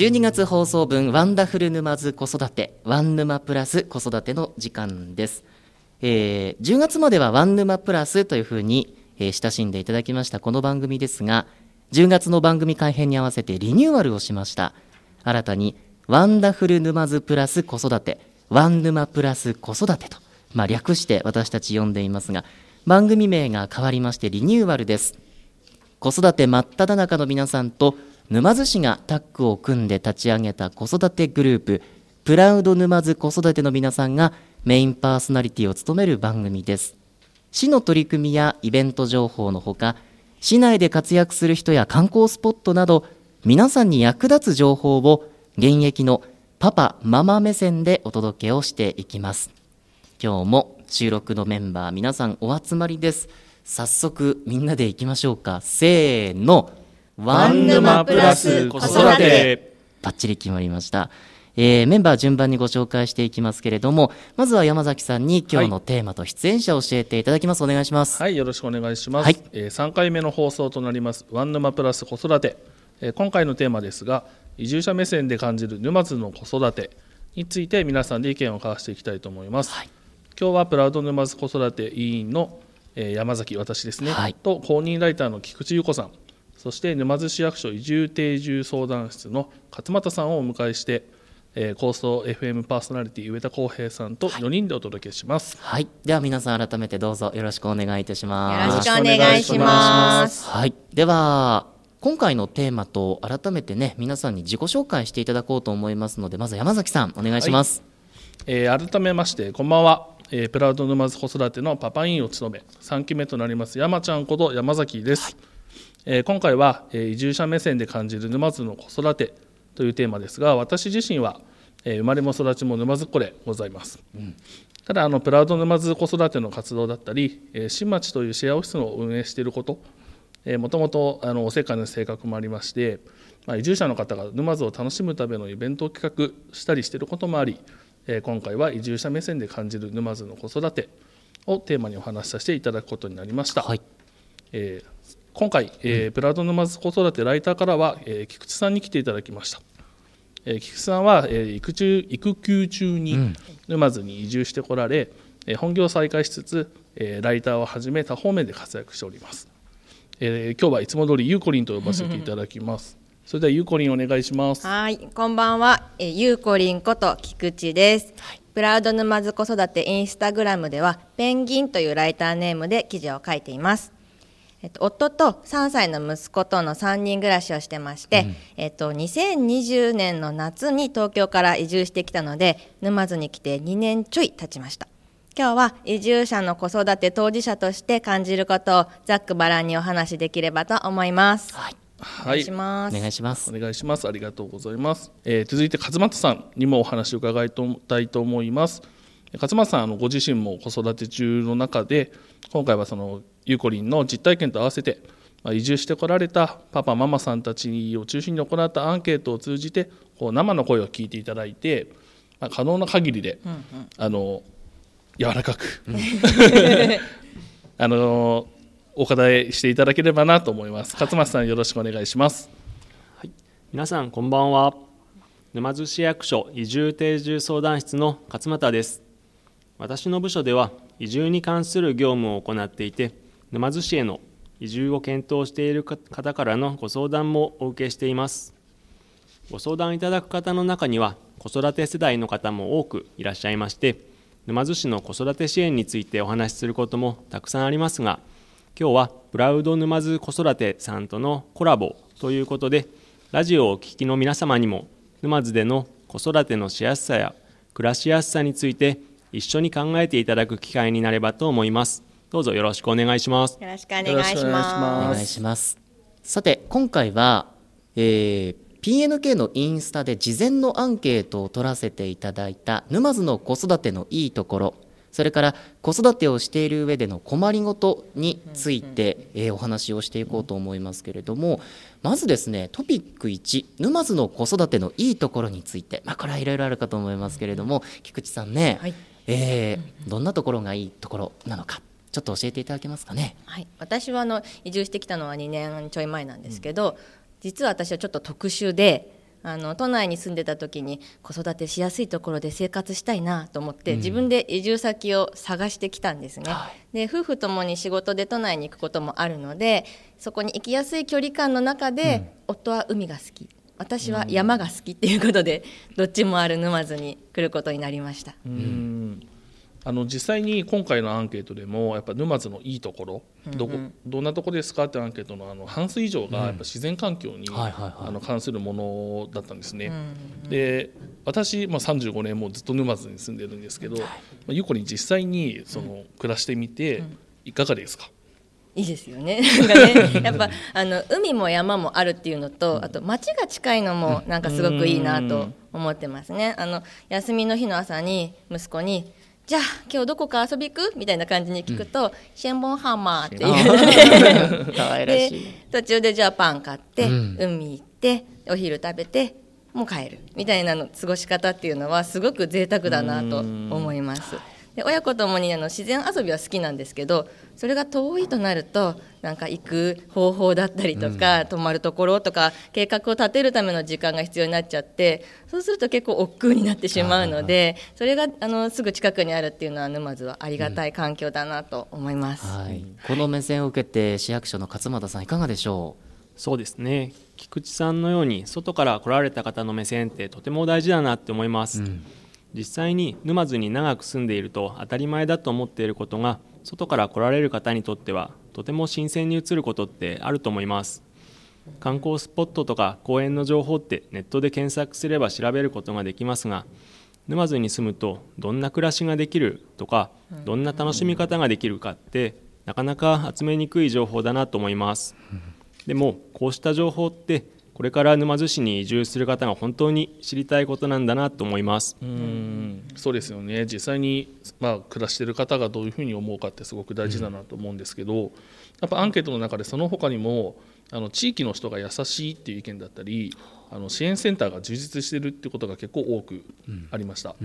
12月放送分ワンダフル沼津子育てワン沼プラス子育ての時間です、えー10月まではワン沼プラスというふうに、えー親しんでいただきましたこの番組ですが10月の番組改編に合わせてリニューアルをしました。新たにワンダフル沼津プラス子育てワン沼プラス子育てと、まあ、略して私たち呼んでいますが番組名が変わりましてリニューアルです。子育て真っ只中の皆さんと沼津市がタッグを組んで立ち上げた子育てグループプラウド沼津子育ての皆さんがメインパーソナリティを務める番組です。市の取り組みやイベント情報のほか市内で活躍する人や観光スポットなど皆さんに役立つ情報を現役のパパママ目線でお届けをしていきます。今日も収録のメンバー皆さんお集まりです。早速みんなでいきましょうか。せーの。ワン沼プラス子育て。バッチリ決まりました、えーメンバー順番にご紹介していきますけれどもまずは山崎さんに今日のテーマと出演者を教えていただきます。お願いします。はい、よろしくお願いします。はい。えー3回目の放送となりますワン沼プラス子育て、えー今回のテーマですが、移住者目線で感じる沼津の子育てについて皆さんで意見を交わしていきたいと思います。はい。今日はプラウド沼津子育て委員の、えー山崎私ですね、はい。と公認ライターの菊池優子さん、そして沼津市役所移住定住相談室の勝俣さんをお迎えして、えー、構想 FM パーソナリティ上田康平さんと4人でお届けします。はい。では皆さん改めてどうぞよろしくお願いいたします。よろしくお願いします。はい、では今回のテーマと改めてね皆さんに自己紹介していただこうと思いますのでまず山崎さんお願いします、えー改めましてこんばんは、えープラウド沼津子育てのパパ委員を務め3期目となります山ちゃんこと山崎です、えー今回は、えー移住者目線で感じる沼津の子育てというテーマですが私自身は、えー生まれも育ちも沼津っ子でございます、ただあのプラウド沼津子育ての活動だったり、えー新町というシェアオフィスを運営していることもともとあのおせっかいな性格もありまして、まあ、移住者の方が沼津を楽しむためのイベントを企画したりしていることもあり、えー今回は移住者目線で感じる沼津の子育てをテーマにお話しさせていただくことになりました、はい。えー今回、えープラウド沼津子育てライターからは、えー菊池さんに来ていただきました、えー菊池さんは、えー育休育休中に沼津に移住してこられ、えー本業を再開しつつ、えーライターをはじめ多方面で活躍しておりますえー今日はいつも通りゆうこりんと呼ばせていただきます。それではゆうこりんお願いします。はい、こんばんは、えーゆうこりんこと菊池です。プラウド沼津子育てインスタグラムではペンギンというライターネームで記事を書いています。えっと、夫と3歳の息子との3人暮らしをしてまして、えっと、2020年の夏に東京から移住してきたので沼津に来て2年ちょい経ちました今日は移住者の子育て当事者として感じることをざっくばらんにお話しできればと思います、はいおはい願いし。ます、お願いしますお願いします。ありがとうございます。えー続いて勝俣さんにもお話を伺いたいと思います。勝俣さんあのご自身も子育て中の中で今回はそのゆうこりんの実体験と合わせてまあ移住してこられたパパママさんたちを中心に行ったアンケートを通じてこう生の声を聞いていただいて、まあ、可能な限りで、あの柔らかく あのお答えしていただければなと思います。勝俣さんよろしくお願いします。皆さんこんばんは。沼津市役所移住定住相談室の勝俣です。私の部署では移住に関する業務を行っていて沼津市への移住を検討している方からのご相談もお受けしています。ご相談いただく方の中には子育て世代の方も多くいらっしゃいまして沼津市の子育て支援についてお話しすることもたくさんありますが今日はプラウド沼津子育てさんとのコラボということでラジオをお聞きの皆様にも沼津での子育てのしやすさや暮らしやすさについて一緒に考えていただく機会になればと思います。どうぞよろしくお願いします。よろしくお願いしま。ます。お願いします。さて今回は、えー PNK のインスタで事前のアンケートを取らせていただいた沼津の子育てのいいところそれから子育てをしている上での困りごとについて、えーお話をしていこうと思いますけれどもまずですねトピック1沼津の子育てのいいところについて、まあ、これはいろいろあるかと思いますけれども菊池さんね、はい。えーどんなところがいいところなのかちょっと教えていただけますかね。はい、私はあの移住してきたのは2年ちょい前なんですけど、実は私はちょっと特殊であの都内に住んでた時に子育てしやすいところで生活したいなと思って、自分で移住先を探してきたんですね、はい、で夫婦ともに仕事で都内に行くこともあるのでそこに行きやすい距離感の中で、うん、夫は海が好き。私は山が好きっていうことで、どっちもある沼津に来ることになりました。うんあの実際に今回のアンケートでもやっぱ沼津のいいところ、どこどんなとこですか？ってアンケートのあの半数以上がやっぱ自然環境に、あの関するものだったんですね。で私、まあ、35年もずっと沼津に住んでるんですけど、まあ、ゆこに実際にその暮らしてみていかがですか、いいですよね。ね、やっぱあの海も山もあるっていうのと、あと街が近いのもなんかすごくいいなと思ってますね。あの休みの日の朝に息子にじゃあ今日どこか遊び行く？みたいな感じに聞くと、うん、シェンボンハンマーっていう。で途中でじゃあパン買って、うん、海行ってお昼食べてもう帰る。みたいなの過ごし方っていうのはすごく贅沢だなと思います。で親子ともにあの自然遊びは好きなんですけどそれが遠いとなるとなんか行く方法だったりとか、うん、泊まるところとか計画を立てるための時間が必要になっちゃってそうすると結構億劫になってしまうのでそれがあのすぐ近くにあるっていうのは沼津はありがたい環境だなと思います、うんはい、この目線を受けて市役所の勝俣さんいかがでしょう？そうですね。菊池さんのように外から来られた方の目線ってとても大事だなって思います。うん実際に沼津に長く住んでいると当たり前だと思っていることが外から来られる方にとってはとても新鮮に映ることってあると思います。観光スポットとか公園の情報ってネットで検索すれば調べることができますが沼津に住むとどんな暮らしができるとかどんな楽しみ方ができるかってなかなか集めにくい情報だなと思います。でもこうした情報ってこれから沼津市に移住する方が本当に知りたいことなんだなと思います。うん。そうですよね。実際に、まあ、暮らしている方がどういうふうに思うかってすごく大事だなと思うんですけど、うん、やっぱアンケートの中でその他にもあの地域の人が優しいっていう意見だったりあの支援センターが充実しているっていうことが結構多くありました、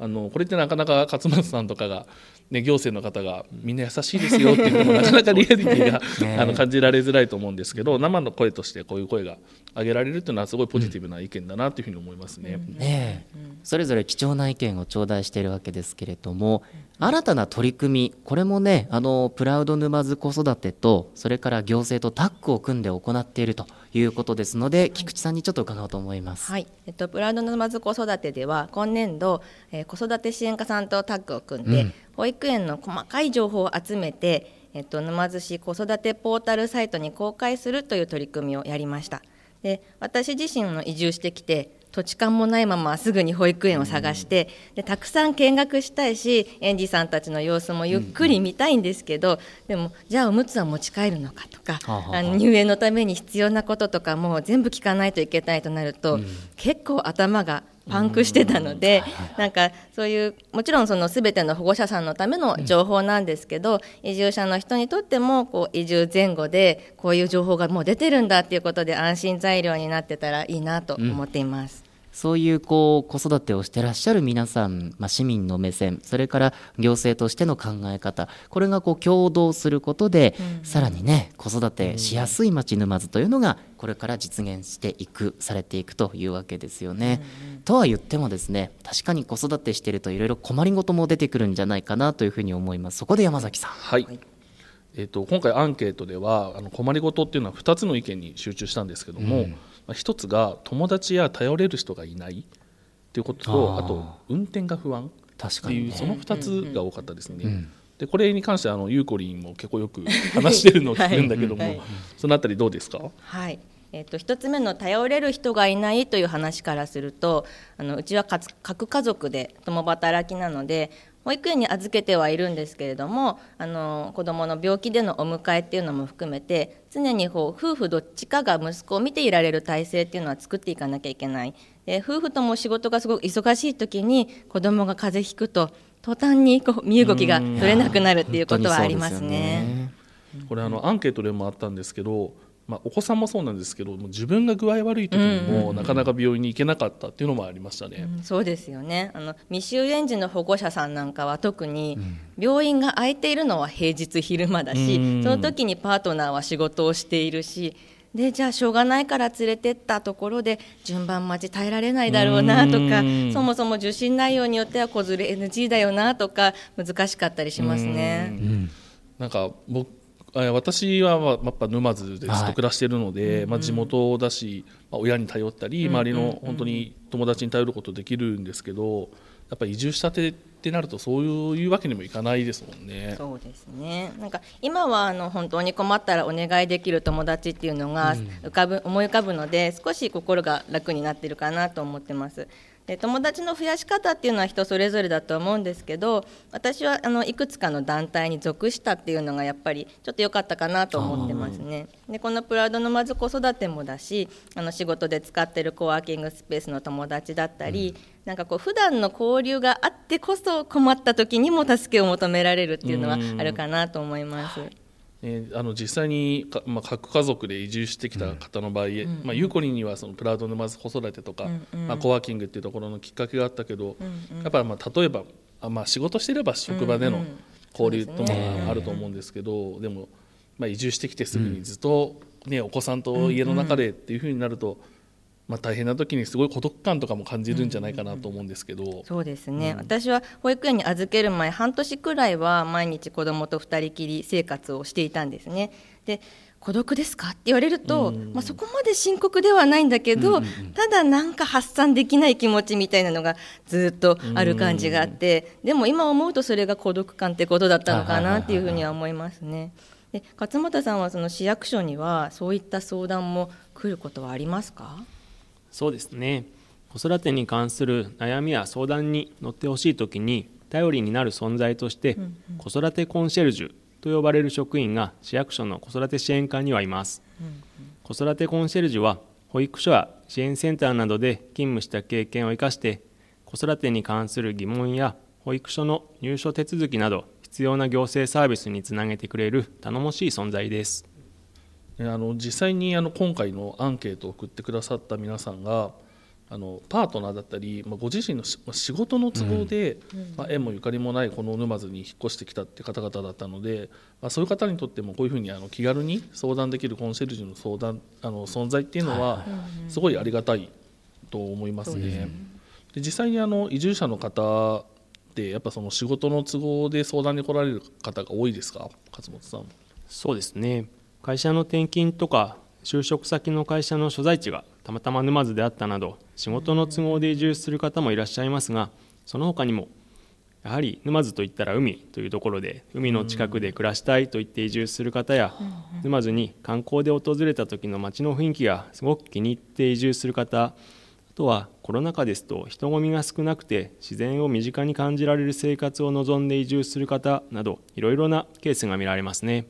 あのこれってなかなか勝松さんとかが、ね、行政の方がみんな優しいですよっていうのも なかなかリアリティがあの感じられづらいと思うんですけど生の声としてこういう声が上げられるっていうのはすごいポジティブな意見だなというふうに思いますね。ねそれぞれ貴重な意見を頂戴しているわけですけれども新たな取り組みこれもねあのプラウド沼津子育てとそれから行政とタッグを組んで行っているということですので菊池さんにちょっと伺おうと思います。はい、えっとプラウド沼津子育てでは今年度、えー、子育て支援課さんとタッグを組んで、うん、保育園の細かい情報を集めてえっと、沼津市子育てポータルサイトに公開するという取り組みをやりました。で私自身の移住してきて土地勘もないまますぐに保育園を探してでたくさん見学したいし園児さんたちの様子もゆっくり見たいんですけど、でもじゃあおむつは持ち帰るのかとか、あの入園のために必要なこととかも全部聞かないといけないとなると、結構頭がパンクしてたので、なんかそういうもちろんその全ての保護者さんのための情報なんですけど、移住者の人にとってもこう移住前後でこういう情報がもう出てるんだっていうことで安心材料になってたらいいなと思っています。そういうこう子育てをしてらっしゃる皆さん、まあ、市民の目線それから行政としての考え方これがこう共同することで、うん、さらにね子育てしやすい町沼津というのがこれから実現していくされていくというわけですよね。うん、とは言ってもですね確かに子育てしているといろいろ困りごとも出てくるんじゃないかなというふうに思います。そこで山崎さん、はい。えーと、今回アンケートではあの困りごとっていうのは2つの意見に集中したんですけども、うん。まあ、一つが友達や頼れる人がいないっていうこととあと運転が不安っていう、その2つが多かったですね。うん、でこれに関してあのゆうこりんも結構よく話してるのを 聞くんだけども、はいはい、そのあたりどうですか？はい。えーと、1つ目の頼れる人がいないという話からするとあのうちは核家族で共働きなので保育園に預けてはいるんですけれどもあの子どもの病気でのお迎えっていうのも含めて常にこう夫婦どっちかが息子を見ていられる体制っていうのは作っていかなきゃいけない。で夫婦とも仕事がすごく忙しい時に子どもが風邪ひくと途端にこう身動きが取れなくなるっていうことはありますね。これあのアンケートでもあったんですけどまあ、お子さんもそうなんですけど自分が具合悪い時にもなかなか病院に行けなかったっていうのもありましたね、うん、そうですよね。あの未就園児の保護者さんなんかは特に病院が空いているのは平日昼間だし、うん、その時にパートナーは仕事をしているしでじゃあしょうがないから連れてったところで順番待ち耐えられないだろうなとかうん。そもそも受診内容によっては子連れ NG だよなとか難しかったりしますね。なんか僕え私はまあやっぱ沼津でずっと暮らしているので、まあ、地元だし、まあ、親に頼ったり周りの本当に友達に頼ることできるんですけどやっぱ移住したてってなるとそういうわけにもいかないですもんね。そうですね。なんか今はあの本当に困ったらお願いできる友達っていうのが浮かぶ、思い浮かぶので少し心が楽になってるかなと思ってます。で友達の増やし方っていうのは人それぞれだと思うんですけど私はあのいくつかの団体に属したっていうのがやっぱりちょっと良かったかなと思ってますね。でこのプラウドのまず子育てもだしあの仕事で使ってるコワーキングスペースの友達だったり、なんかこう普段の交流があってこそ困った時にも助けを求められるっていうのはあるかなと思います。ね、あの実際にか、まあ、核家族で移住してきた方の場合、まあ、ゆうこりんにはそのプラウド沼津子育てとか、まあ、コワーキングっていうところのきっかけがあったけど、やっぱりまあ例えばあ、まあ、仕事してれば職場での交流とかあると思うんですけど、でも、まあ、移住してきてすぐにずっと、ねお子さんと家の中でっていうふうになると、まあ、大変な時にすごい孤独感とかも感じるんじゃないかなと思うんですけど。そうですね、私は保育園に預ける前半年くらいは毎日子供と二人きり生活をしていたんですね。で孤独ですかって言われると、まあ、そこまで深刻ではないんだけど、ただなんか発散できない気持ちみたいなのがずっとある感じがあって、でも今思うとそれが孤独感ってことだったのかなっていうふうには思いますね。で勝俣さんはその市役所にはそういった相談も来ることはありますか？そうですね。子育てに関する悩みや相談に乗ってほしい時に頼りになる存在として、子育てコンシェルジュと呼ばれる職員が市役所の子育て支援課にはいます、子育てコンシェルジュは保育所や支援センターなどで勤務した経験を生かして子育てに関する疑問や保育所の入所手続きなど必要な行政サービスにつなげてくれる頼もしい存在です。ねあの実際にあの今回のアンケートを送ってくださった皆さんがあのパートナーだったり、まあ、ご自身のしまあ仕事の都合で、まあ、縁もゆかりもないこの沼津に引っ越してきたって方々だったので、まあ、そういう方にとってもこういうふうにあの気軽に相談できるコンシェルジュの相談あの存在っていうのはすごいありがたいと思いますね。で実際にあの移住者の方ってやっぱその仕事の都合で相談に来られる方が多いですか勝本さん。そうですね会社の転勤とか就職先の会社の所在地がたまたま沼津であったなど仕事の都合で移住する方もいらっしゃいますがその他にもやはり沼津といったら海というところで海の近くで暮らしたいと言って移住する方や沼津に観光で訪れた時の街の雰囲気がすごく気に入って移住する方あとはコロナ禍ですと人混みが少なくて自然を身近に感じられる生活を望んで移住する方などいろいろなケースが見られますね。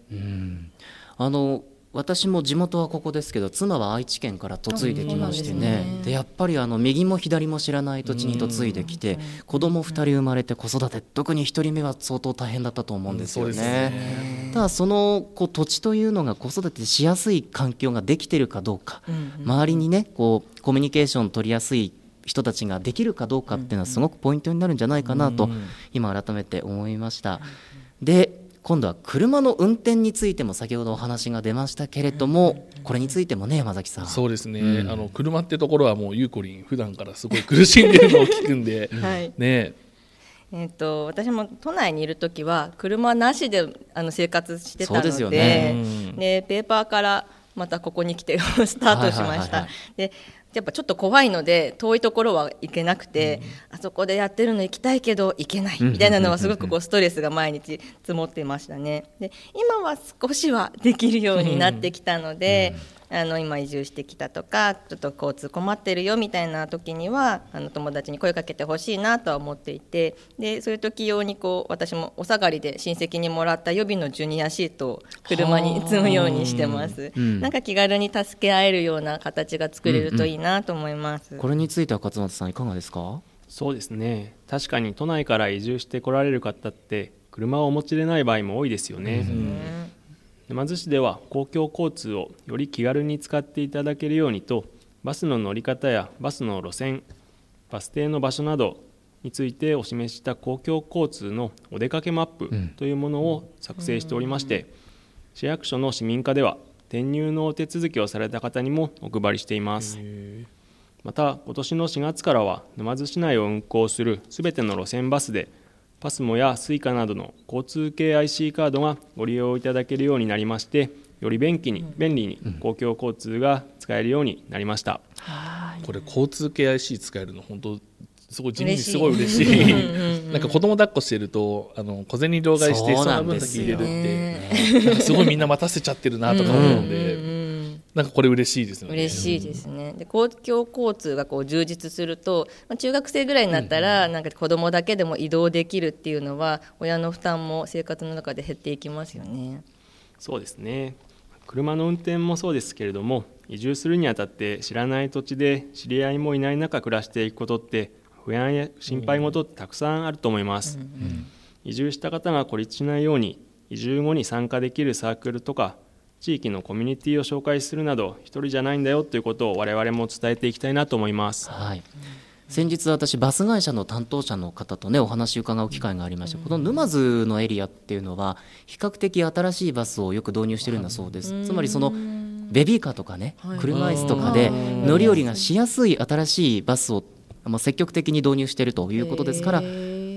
あの私も地元はここですけど妻は愛知県から嫁いできましてね。でやっぱりあの右も左も知らない土地に嫁いできて子供2人生まれて子育て特に1人目は相当大変だったと思うんですよそうですね。ただそのこう土地というのが子育てしやすい環境ができてるかどうか、周りにねこうコミュニケーション取りやすい人たちができるかどうかっていうのはすごくポイントになるんじゃないかなと今改めて思いました。で今度は車の運転についても先ほどお話が出ましたけれどもこれについてもね山崎さん。そうですね、あの車ってところはもうゆうこりん普段からすごい苦しんでるのを聞くんで、はい。ね。えー、と私も都内にいる時は車なしであの生活してたのでですよね。でペーパーからまたここに来てスタートしました。はいはいはいはい。でやっぱちょっと怖いので遠いところは行けなくて、あそこでやってるの行きたいけど行けないみたいなのはすごくこうストレスが毎日積もっていましたね。で今は少しはできるようになってきたので、あの今移住してきたとかちょっと交通困ってるよみたいな時にはあの友達に声かけてほしいなとは思っていてでそういう時用にこう私もお下がりで親戚にもらった予備のジュニアシートを車に積むようにしてます、なんか気軽に助け合えるような形が作れるといいなと思います、これについては勝俣さんいかがですか？そうですね。確かに都内から移住してこられる方って車をお持ちでない場合も多いですよね、沼津市では公共交通をより気軽に使っていただけるようにとバスの乗り方やバスの路線バス停の場所などについてお示しした公共交通のお出かけマップというものを作成しておりまして、市役所の市民課では転入のお手続きをされた方にもお配りしています。また今年の4月からは沼津市内を運行するすべての路線バスでパスモや Suica などの交通系 IC カードがご利用いただけるようになりましてより便利に便利に公共交通が使えるようになりました、これ交通系 IC 使えるの本当すごい地味にすごい嬉しい。なんか子供抱っこしてるとあの小銭両替してその分だけ入れるって。すごいみんな待たせちゃってるなとか思うので。なんかこれ嬉しいですよね。嬉しいですね。で公共交通がこう充実すると、まあ、中学生ぐらいになったら、なんか子供だけでも移動できるっていうのは親の負担も生活の中で減っていきますよね。そうですね。車の運転もそうですけれども、移住するにあたって知らない土地で知り合いもいない中暮らしていくことって不安や心配事ってたくさんあると思います。うんうん、移住した方が孤立しないように移住後に参加できるサークルとか地域のコミュニティを紹介するなど一人じゃないんだよということを我々も伝えていきたいなと思います。はい。先日私バス会社の担当者の方とねお話を伺う機会がありましたこの沼津のエリアっていうのは比較的新しいバスをよく導入してるんだそうです。つまりそのベビーカーとかね車椅子とかで乗り降りがしやすい新しいバスを積極的に導入しているということですから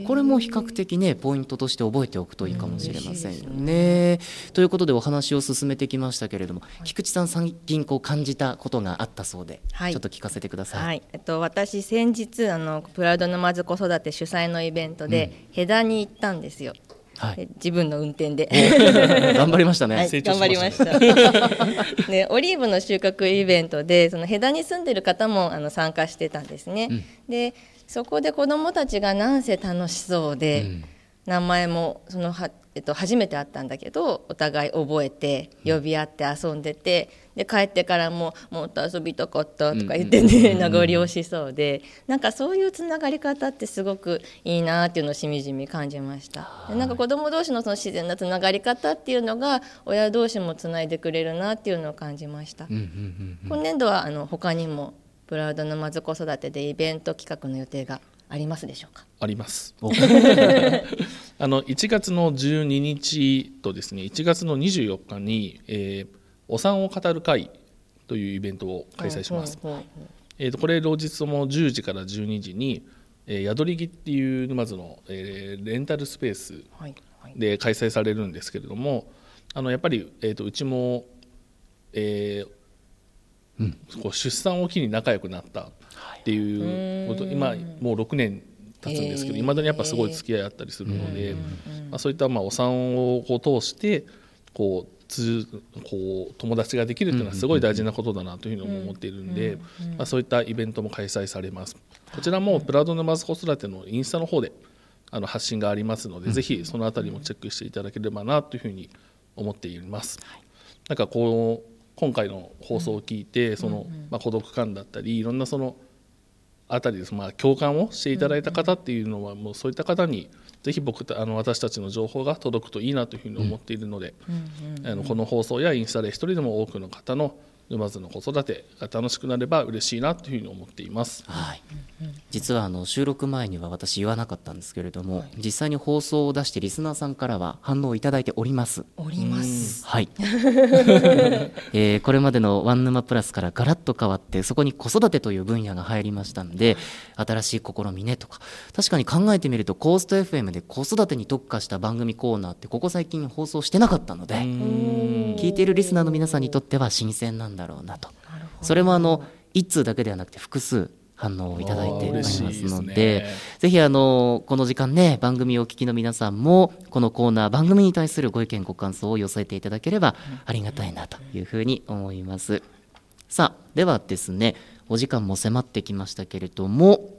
これも比較的ねポイントとして覚えておくといいかもしれませんね。ということでお話を進めてきましたけれども菊池さん最近こう感じたことがあったそうで、はい、ちょっと聞かせてください。はい、えっと、私先日あのプラウド沼津子育て主催のイベントで、うん、ヘに行ったんですよ。はい、自分の運転で。頑張りましたね、はい、頑張りました。で オリーブの収穫イベントでそのヘダに住んでる方もあの参加してたんですね、うん、でそこで子どもたちがなんせ楽しそうで、うん、名前もそのは、えっと、初めて会ったんだけどお互い覚えて呼び合って遊んでて、で帰ってからも「もっと遊びたかった」とか言ってね、名残惜しそうでなんかそういうつながり方ってすごくいいなっていうのをしみじみ感じました。でなんか子ども同士のその自然なつながり方っていうのが親同士もつないでくれるなっていうのを感じました。今年度はあの他にもプラウド沼津子育てでイベント企画の予定がありますでしょうか？あります。あの1月の12日とですね1月の24日に、えー、お産を語る会というイベントを開催します、えーと、これ同日とも10時から12時に、えー、宿り木っていう沼津の、えー、レンタルスペースで開催されるんですけれども、あのやっぱり、えーと、とうちも、えー、うん、こう出産を機に仲良くなったっていうこと、はい、今もう6年経つんですけどいま、だにやっぱすごい付き合いあったりするので、まあ、そういったまあお産をこう通してこうつこう友達ができるというのはすごい大事なことだなというふうに思っているんで、まあ、そういったイベントも開催されます。こちらもプラド沼津子育てのインスタの方であの発信がありますので、ぜひその辺りもチェックしていただければなというふうに思っています。なんかこう今回の放送を聞いて、その、まあ、孤独感だったりいろんなそのあたりです、まあ、共感をしていただいた方っていうのは、もうそういった方にぜひ僕あの私たちの情報が届くといいなというふうに思っているので、あのこの放送やインスタで一人でも多くの方の沼津の子育てが楽しくなれば嬉しいなというふうに思っています。はい、実はあの収録前には私言わなかったんですけれども、はい、実際に放送を出してリスナーさんからは反応をいただいております。おります。はい。えー、これまでのワン沼プラスからガラッと変わってそこに子育てという分野が入りましたんで、新しい試みねとか確かに考えてみるとコースト FM で子育てに特化した番組コーナーってここ最近放送してなかったので、聞いているリスナーの皆さんにとっては新鮮なんだろうなと。それもあの1通だけではなくて複数反応をいただいておりますので、ね、ぜひあのこの時間ね番組をお聞きの皆さんもこのコーナー番組に対するご意見ご感想を寄せていただければありがたいなというふうに思います。さあではですねお時間も迫ってきましたけれども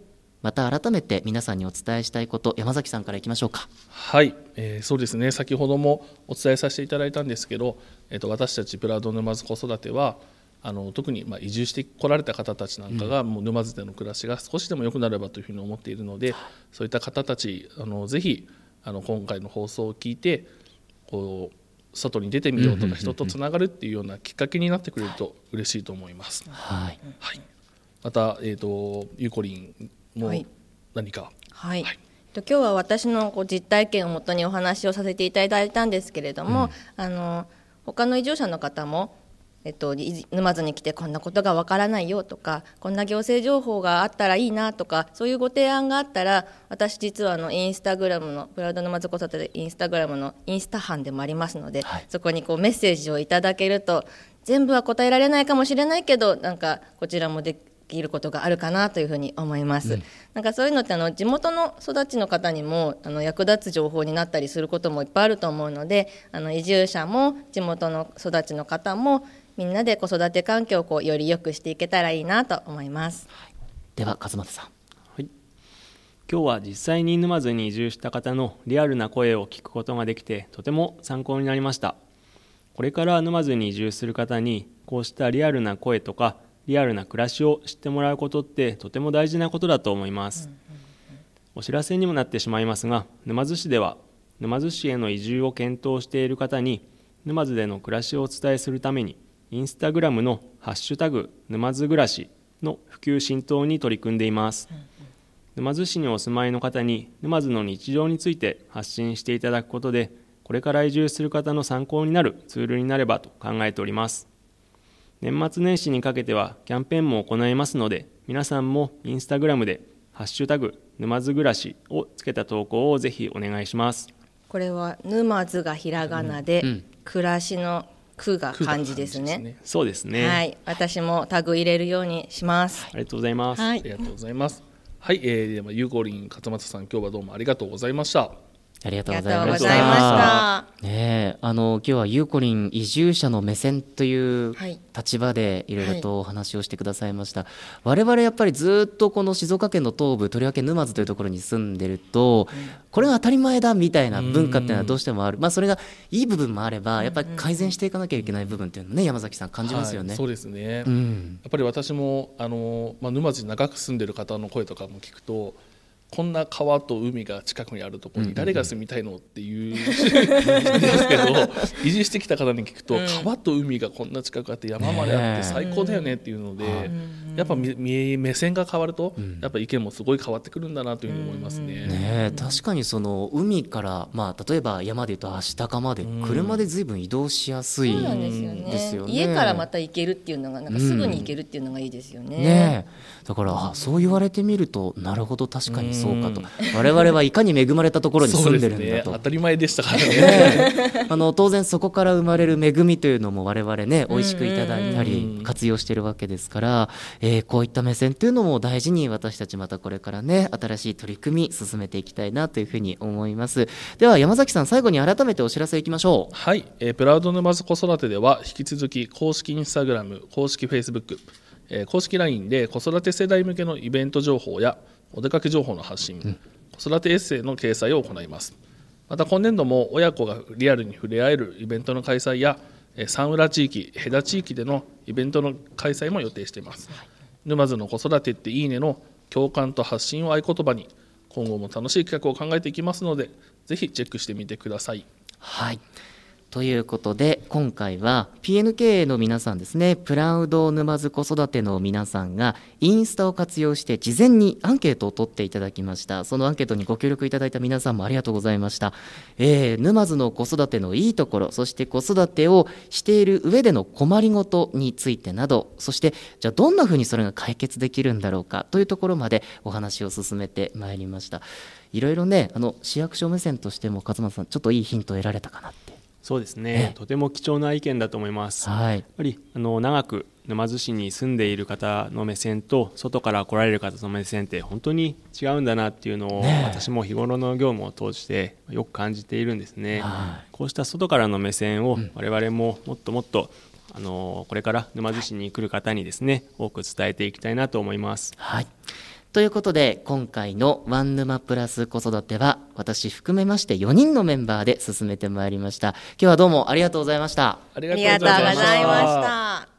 また改めて皆さんにお伝えしたいこと山崎さんからいきましょうか。はい、えー、そうですね。先ほどもお伝えさせていただいたんですけど、えーと、私たちプラド沼津子育てはあの特にまあ移住してこられた方たちなんかが、もう沼津での暮らしが少しでも良くなればというふうに思っているので、そういった方たちあのぜひあの今回の放送を聞いてこう外に出てみようとか人とつながるっていうようなきっかけになってくれると嬉しいと思います。はい、はい、また、えーと、ゆうこりんも何か、はい、はい。今日は私のこう実体験をもとにお話をさせていただいたんですけれども、うん、あの他の移住者の方もえっと、い沼津に来てこんなことがわからないよとかこんな行政情報があったらいいなとかそういうご提案があったら私実はあのインスタグラムのプラウド沼津子育てでインスタグラムのインスタ班でもありますので、はい。そこにこうメッセージをいただけると全部は答えられないかもしれないけどなんかこちらもできることがあるかなというふうに思います、なんかそういうのってあの地元の育ちの方にもあの役立つ情報になったりすることもいっぱいあると思うのであの移住者も地元の育ちの方もみんなで子育て環境をこうより良くしていけたらいいなと思います。では勝俣さん。はい、今日は実際に沼津に移住した方のリアルな声を聞くことができてとても参考になりました。これから沼津に移住する方にこうしたリアルな声とかリアルな暮らしを知ってもらうことってとても大事なことだと思います。お知らせにもなってしまいますが沼津市では沼津市への移住を検討している方に沼津での暮らしをお伝えするためにインスタグラムの「ハッシュタグ沼津暮らし」の普及浸透に取り組んでいます、沼津市にお住まいの方に沼津の日常について発信していただくことでこれから移住する方の参考になるツールになればと考えております。年末年始にかけてはキャンペーンも行いますので皆さんもインスタグラムで「ハッシュタグ沼津暮らし」をつけた投稿をぜひお願いしますこれは沼津がひらがなで、うん暮らしの句が漢字ですね。空が漢字ですそうですね、はい、私もタグ入れるようにします。ありがとうございます、はいありがとうございます。はい、えー、ではゆうこりん勝俣さん今日はどうもありがとうございました。ありがとうございました。とうございました。ねえあの今日はゆうこりん移住者の目線というはい立場でいろいろとお話をしてくださいました、我々やっぱりずっとこの静岡県の東部とりわけ沼津というところに住んでると、これが当たり前だみたいな文化っていうのはどうしてもある、まあ、それがいい部分もあればやっぱり改善していかなきゃいけない部分っていうのね山崎さん感じますよね。はい、そうですね。うん。やっぱり私もあの、まあ、沼津に長く住んでる方の声とかも聞くとこんな川と海が近くにあるところに誰が住みたいのっていう ですけど移住してきた方に聞くと、川と海がこんな近くあって山まであって最高だよねっていうので、やっぱみみ目線が変わると、やっぱ意見もすごい変わってくるんだなというふうに思いますね。ねえ確かにその海から、まあ、例えば山でいうと足高まで車で随分移動しやすいですよね。ですよね。家からまた行けるっていうのがなんかすぐに行けるっていうのがいいですよね。ねえ。だからあそう言われてみるとなるほど確かにそうかと。我々はいかに恵まれたところに住んですねでるんだと。当たり前でしたからね。あの当然そこから生まれる恵みというのも我々ね美味しくいただいたうりん。活用してるわけですから、えーこういった目線というのも大事に私たちまたこれからね新しい取り組み進めていきたいなというふうに思います。では山崎さん最後に改めてお知らせいきましょう。はい、えープラウド沼津子育てでは引き続き公式インスタグラム公式フェイスブック、えー公式 LINE で子育て世代向けのイベント情報やお出かけ情報の発信、子育てエッセイの掲載を行います。また今年度も親子がリアルに触れ合えるイベントの開催やえー三浦地域戸田地域でのイベントの開催も予定しています、沼津の子育てっていいねの共感と発信を合言葉に今後も楽しい企画を考えていきますのでぜひチェックしてみてくださいはい。ということで今回は PNK の皆さんですねプラウド沼津子育ての皆さんがインスタを活用して事前にアンケートを取っていただきました。そのアンケートにご協力いただいた皆さんもありがとうございました、えー沼津の子育てのいいところそして子育てをしている上での困りごとについてなどそしてじゃあどんなふうにそれが解決できるんだろうかというところまでお話を進めてまいりました。いろいろねあの市役所目線としても勝間さんちょっといいヒントを得られたかな。ってそうですえね。えとても貴重な意見だと思います。はい。やっぱりあの長く沼津市に住んでいる方の目線と外から来られる方の目線って本当に違うんだなっていうのを、私も日頃の業務を通してよく感じているんですね、はこうした外からの目線を我々ももっともっとあのこれから沼津市に来る方にですね多く伝えていきたいなと思います。はい。ということで、今回のワン沼プラス子育ては、私含めまして4人のメンバーで進めてまいりました。今日はどうもありがとうございました。ありありがとうございました。